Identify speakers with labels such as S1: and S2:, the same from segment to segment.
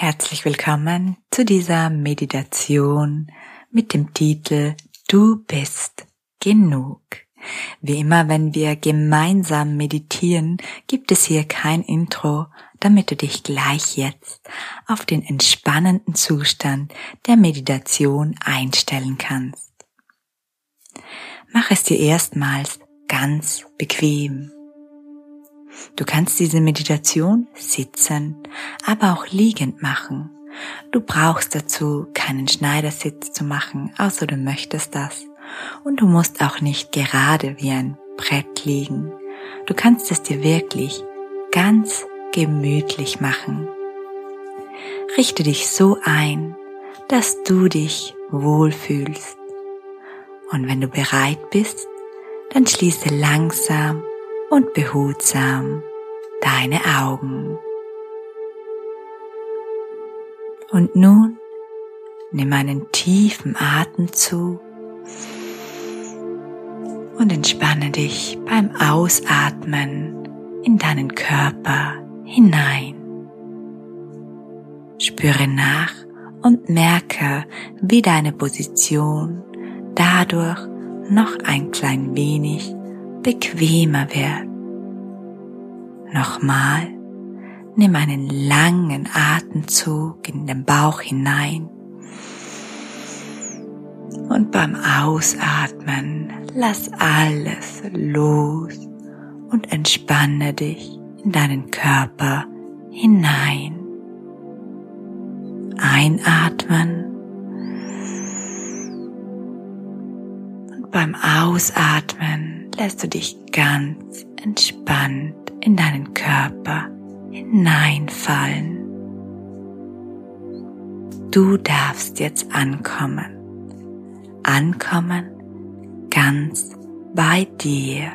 S1: Herzlich willkommen zu dieser Meditation mit dem Titel Du bist genug. Wie immer, wenn wir gemeinsam meditieren, gibt es hier kein Intro, damit du dich gleich jetzt auf den entspannenden Zustand der Meditation einstellen kannst. Mach es dir erstmals ganz bequem. Du kannst diese Meditation sitzen, aber auch liegend machen. Du brauchst dazu keinen Schneidersitz zu machen, außer du möchtest das. Und du musst auch nicht gerade wie ein Brett liegen. Du kannst es dir wirklich ganz gemütlich machen. Richte dich so ein, dass du dich wohlfühlst. Und wenn du bereit bist, dann schließe langsam und behutsam deine Augen. Und nun nimm einen tiefen Atemzug und entspanne dich beim Ausatmen in deinen Körper hinein. Spüre nach und merke, wie deine Position dadurch noch ein klein wenig bequemer wird. Nochmal, nimm einen langen Atemzug in den Bauch hinein und beim Ausatmen lass alles los und entspanne dich in deinen Körper hinein. Einatmen beim Ausatmen lässt du dich ganz entspannt in deinen Körper hineinfallen. Du darfst jetzt ankommen. Ankommen ganz bei dir,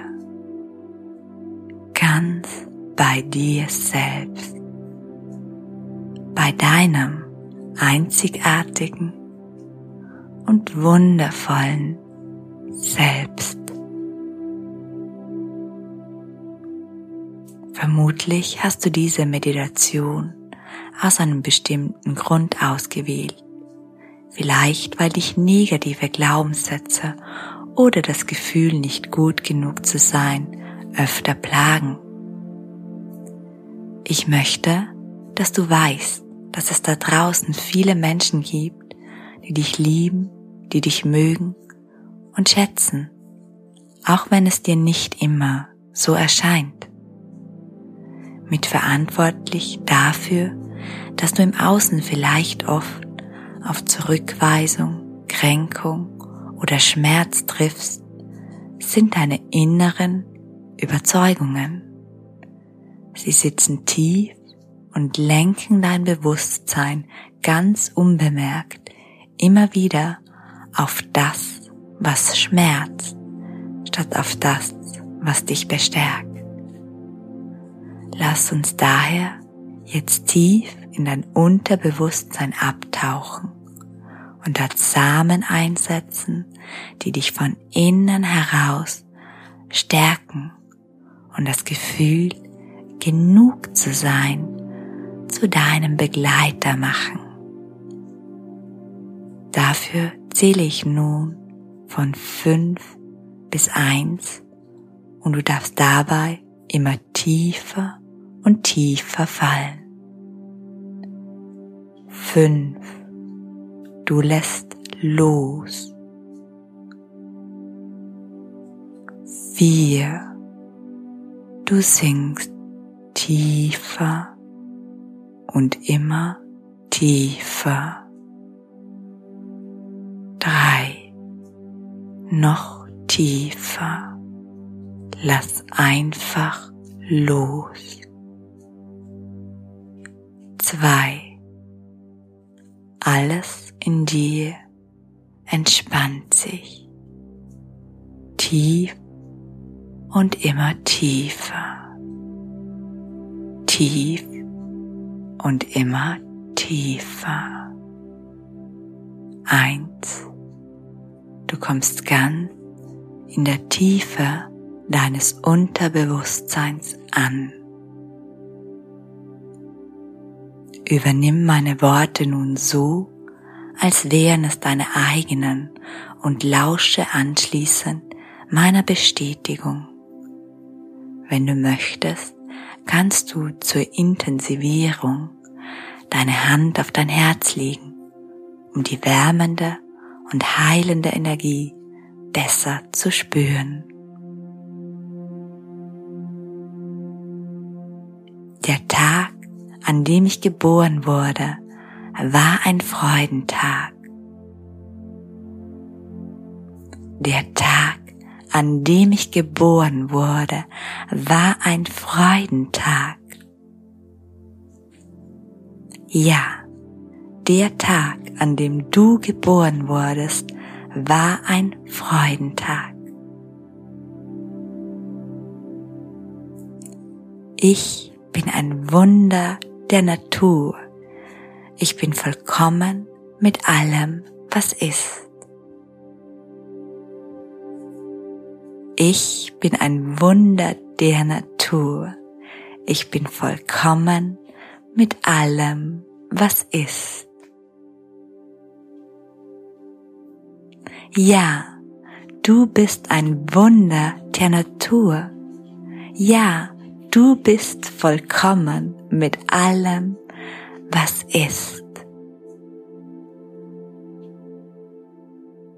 S1: ganz bei dir selbst, bei deinem einzigartigen und wundervollen Selbst. Vermutlich hast du diese Meditation aus einem bestimmten Grund ausgewählt vielleicht weil dich negative Glaubenssätze oder das Gefühl, nicht gut genug zu sein, öfter plagen. Ich möchte, dass du weißt, dass es da draußen viele Menschen gibt, die dich lieben, die dich mögen und schätzen, auch wenn es dir nicht immer so erscheint. Mitverantwortlich dafür, dass du im Außen vielleicht oft auf Zurückweisung, Kränkung oder Schmerz triffst, sind deine inneren Überzeugungen. Sie sitzen tief und lenken dein Bewusstsein ganz unbemerkt immer wieder auf das, was schmerzt, statt auf das, was dich bestärkt. Lass uns daher jetzt tief in dein Unterbewusstsein abtauchen und dort Samen einsetzen, die dich von innen heraus stärken und das Gefühl, genug zu sein, zu deinem Begleiter machen. Dafür zähle ich nun von fünf bis eins und du darfst dabei immer tiefer und tiefer fallen. Fünf. Du lässt los. Vier. Du sinkst tiefer und immer tiefer. Noch tiefer. Lass einfach los. Zwei. Alles in dir entspannt sich tief und immer tiefer, tief und immer tiefer. Eins, du kommst ganz in der Tiefe deines Unterbewusstseins an. Übernimm meine Worte nun so, als wären es deine eigenen und lausche anschließend meiner Bestätigung. Wenn du möchtest, kannst du zur Intensivierung deine Hand auf dein Herz legen, um die wärmende und heilende Energie besser zu spüren. Der Tag, an dem ich geboren wurde, war ein Freudentag. Der Tag, an dem ich geboren wurde, war ein Freudentag. Ja, der Tag, an dem du geboren wurdest, war ein Freudentag. Ich bin ein Wunder der Natur. Ich bin vollkommen mit allem, was ist. Ich bin ein Wunder der Natur. Ich bin vollkommen mit allem, was ist. Ja, du bist ein Wunder der Natur. Ja, du bist vollkommen mit allem, was ist.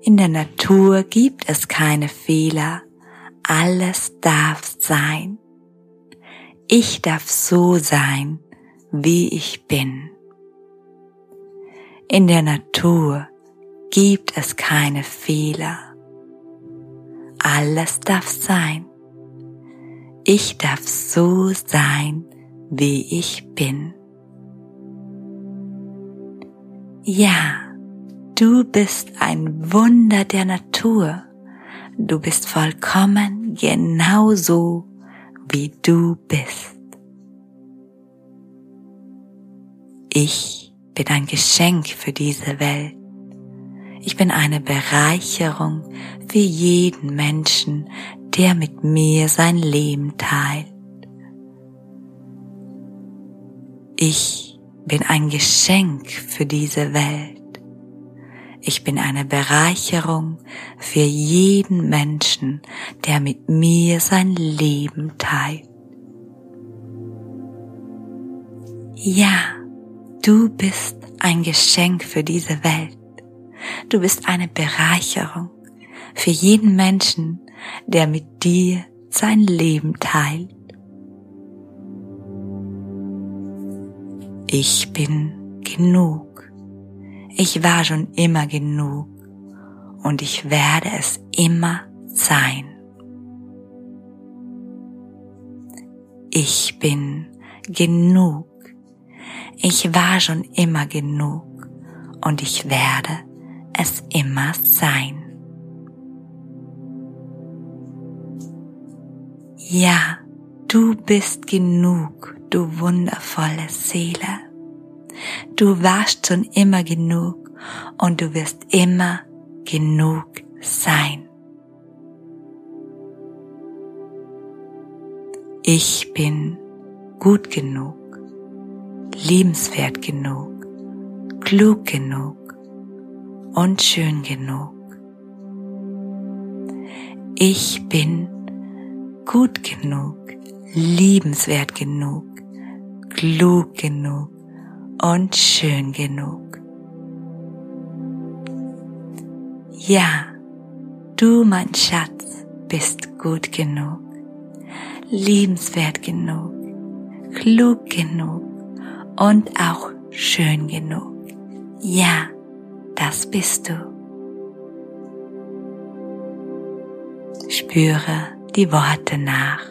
S1: In der Natur gibt es keine Fehler, alles darf sein. Ich darf so sein, wie ich bin. In der Natur gibt es keine Fehler. Alles darf sein. Ich darf so sein, wie ich bin. Ja, du bist ein Wunder der Natur. Du bist vollkommen genauso, wie du bist. Ich bin ein Geschenk für diese Welt. Ich bin eine Bereicherung für jeden Menschen, der mit mir sein Leben teilt. Ich bin ein Geschenk für diese Welt. Ich bin eine Bereicherung für jeden Menschen, der mit mir sein Leben teilt. Ja, du bist ein Geschenk für diese Welt. Du bist eine Bereicherung für jeden Menschen, der mit dir sein Leben teilt. Ich bin genug. Ich war schon immer genug und ich werde es immer sein. Ich bin genug. Ich war schon immer genug und ich werde es immer sein. Ja, du bist genug, du wundervolle Seele. Du warst schon immer genug und du wirst immer genug sein. Ich bin gut genug, liebenswert genug, klug genug, und schön genug. Ich bin gut genug, liebenswert genug, klug genug und schön genug. Ja, du mein Schatz bist gut genug, liebenswert genug, klug genug und auch schön genug. Ja, das bist du. Spüre die Worte nach.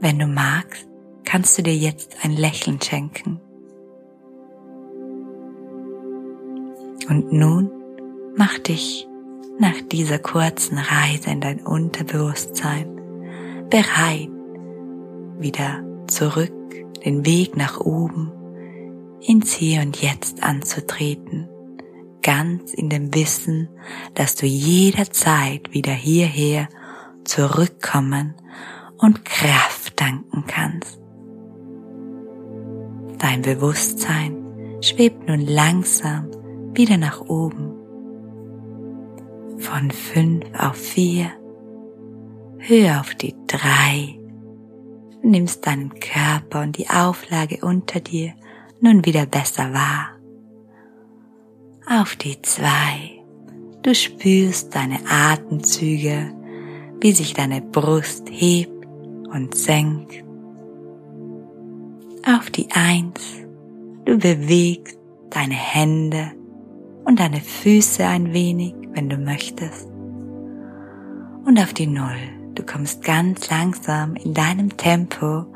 S1: Wenn du magst, kannst du dir jetzt ein Lächeln schenken. Und nun mach dich nach dieser kurzen Reise in dein Unterbewusstsein bereit, wieder zurück den Weg nach oben ins Hier und Jetzt anzutreten, ganz in dem Wissen, dass du jederzeit wieder hierher zurückkommen und Kraft danken kannst. Dein Bewusstsein schwebt nun langsam wieder nach oben. Von fünf auf vier, höher auf die drei. Nimmst deinen Körper und die Auflage unter dir nun wieder besser wahr. Auf die zwei. Du spürst deine Atemzüge, wie sich deine Brust hebt und senkt. Auf die Eins. Du bewegst deine Hände und deine Füße ein wenig, wenn du möchtest. Und auf die Null. Du kommst ganz langsam in deinem Tempo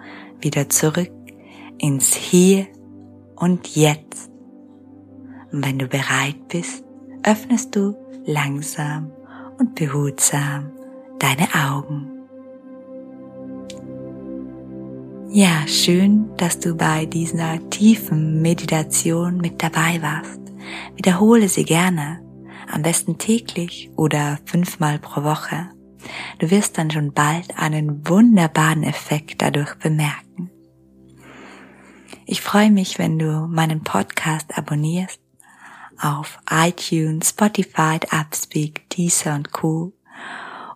S1: wieder zurück ins Hier und Jetzt. Und wenn du bereit bist, öffnest du langsam und behutsam deine Augen. Ja, schön, dass du bei dieser tiefen Meditation mit dabei warst. Wiederhole sie gerne, am besten täglich oder fünfmal pro Woche. Du wirst dann schon bald einen wunderbaren Effekt dadurch bemerken. Ich freue mich, wenn du meinen Podcast abonnierst auf iTunes, Spotify, Upspeak, Deezer und Co.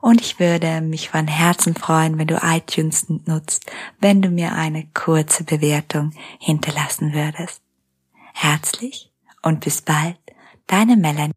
S1: Und ich würde mich von Herzen freuen, wenn du iTunes nutzt, wenn du mir eine kurze Bewertung hinterlassen würdest. Herzlich und bis bald, deine Melanie.